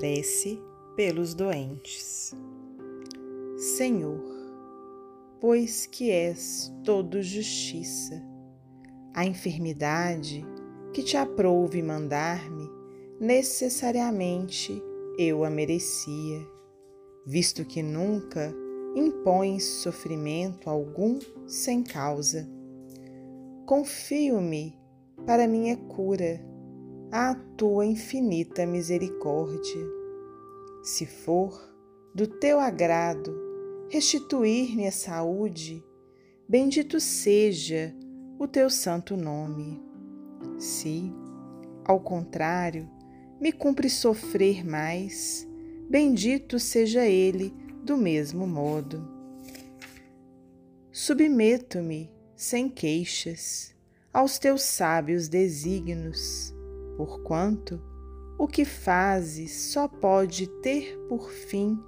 Prece pelos doentes. Senhor, pois que és todo justiça, a enfermidade que te aprouve mandar-me, necessariamente eu a merecia, visto que nunca impões sofrimento algum sem causa. Confio-me para minha cura à tua infinita misericórdia. Se for do teu agrado restituir-me a saúde, bendito seja o teu santo nome. Se, ao contrário, me cumpre sofrer mais, bendito seja ele do mesmo modo. Submeto-me sem queixas aos teus sábios desígnios, porquanto o que fazes só pode ter por fim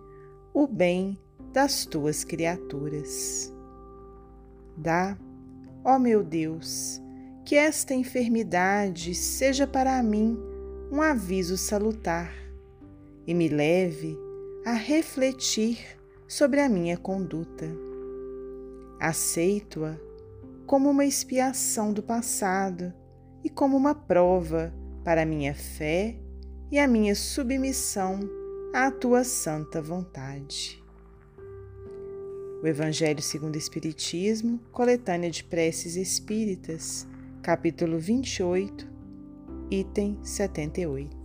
o bem das tuas criaturas. Dá, ó meu Deus, que esta enfermidade seja para mim um aviso salutar e me leve a refletir sobre a minha conduta. Aceito-a como uma expiação do passado e como uma prova para minha fé e a minha submissão à tua santa vontade. O Evangelho segundo o Espiritismo, coletânea de preces espíritas, capítulo 28, item 78.